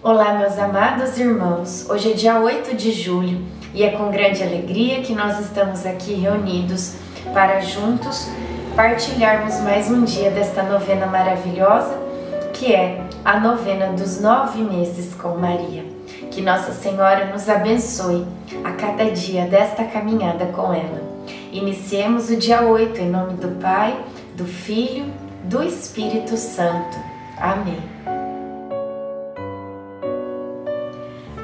Olá, meus amados irmãos. Hoje é dia 8 de julho e é com grande alegria que nós estamos aqui reunidos para juntos partilharmos mais um dia desta novena maravilhosa que é a novena dos nove meses com Maria. Que Nossa Senhora nos abençoe a cada dia desta caminhada com ela. Iniciemos o dia 8 em nome do Pai, do Filho, do Espírito Santo. Amém.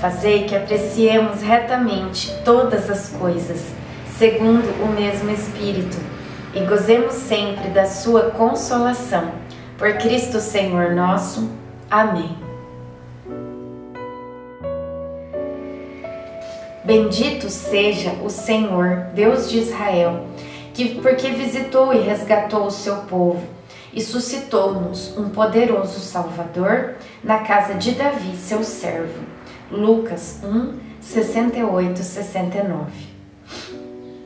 Fazei que apreciemos retamente todas as coisas, segundo o mesmo Espírito, e gozemos sempre da Sua consolação. Por Cristo Senhor nosso. Amém. Bendito seja o Senhor, Deus de Israel, que porque visitou e resgatou o seu povo e suscitou-nos um poderoso Salvador na casa de Davi, seu servo Lucas 1, 68, 69.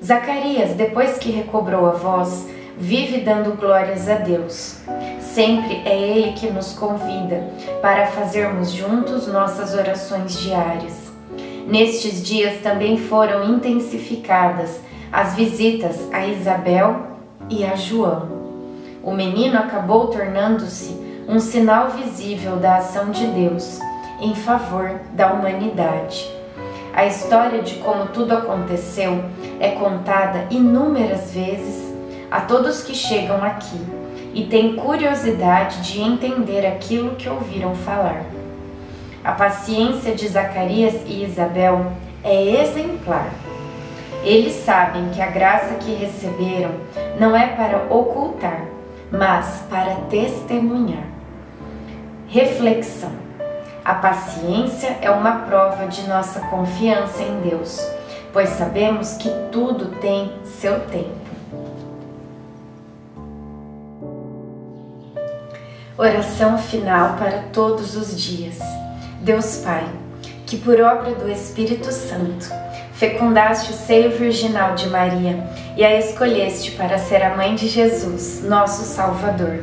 Zacarias, depois que recobrou a voz, vive dando glórias a Deus. Sempre é Ele que nos convida para fazermos juntos nossas orações diárias. Nestes dias também foram intensificadas as visitas a Isabel e a João. O menino acabou tornando-se um sinal visível da ação de Deus em favor da humanidade. A história de como tudo aconteceu é contada inúmeras vezes a todos que chegam aqui e têm curiosidade de entender aquilo que ouviram falar. A paciência de Zacarias e Isabel é exemplar. Eles sabem que a graça que receberam não é para ocultar, mas para testemunhar. Reflexão. A paciência é uma prova de nossa confiança em Deus, pois sabemos que tudo tem seu tempo. Oração final para todos os dias. Deus Pai, que por obra do Espírito Santo fecundaste o seio virginal de Maria e a escolheste para ser a mãe de Jesus, nosso Salvador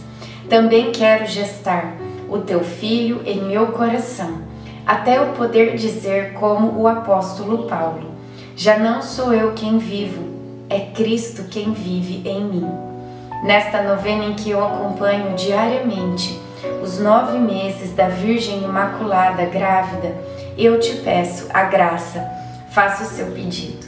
também quero gestar o teu filho em meu coração, até eu poder dizer como o apóstolo Paulo: Já não sou eu quem vivo, é Cristo quem vive em mim. Nesta novena em que eu acompanho diariamente os nove meses da Virgem Imaculada grávida, eu te peço a graça, faça o seu pedido.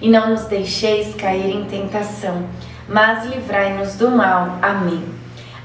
e não nos deixeis cair em tentação, mas livrai-nos do mal. Amém.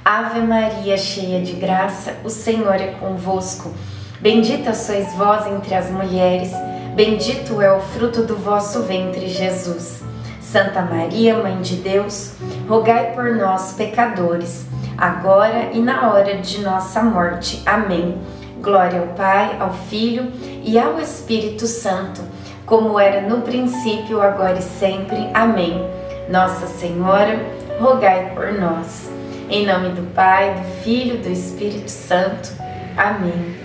Ave Maria, cheia de graça, o Senhor é convosco. Bendita sois vós entre as mulheres, bendito é o fruto do vosso ventre, Jesus. Santa Maria, Mãe de Deus, rogai por nós, pecadores, agora e na hora de nossa morte. Amém. Glória ao Pai, ao Filho e ao Espírito Santo como era no princípio, agora e sempre. Amém. Nossa Senhora, rogai por nós. Em nome do Pai, do Filho e do Espírito Santo. Amém.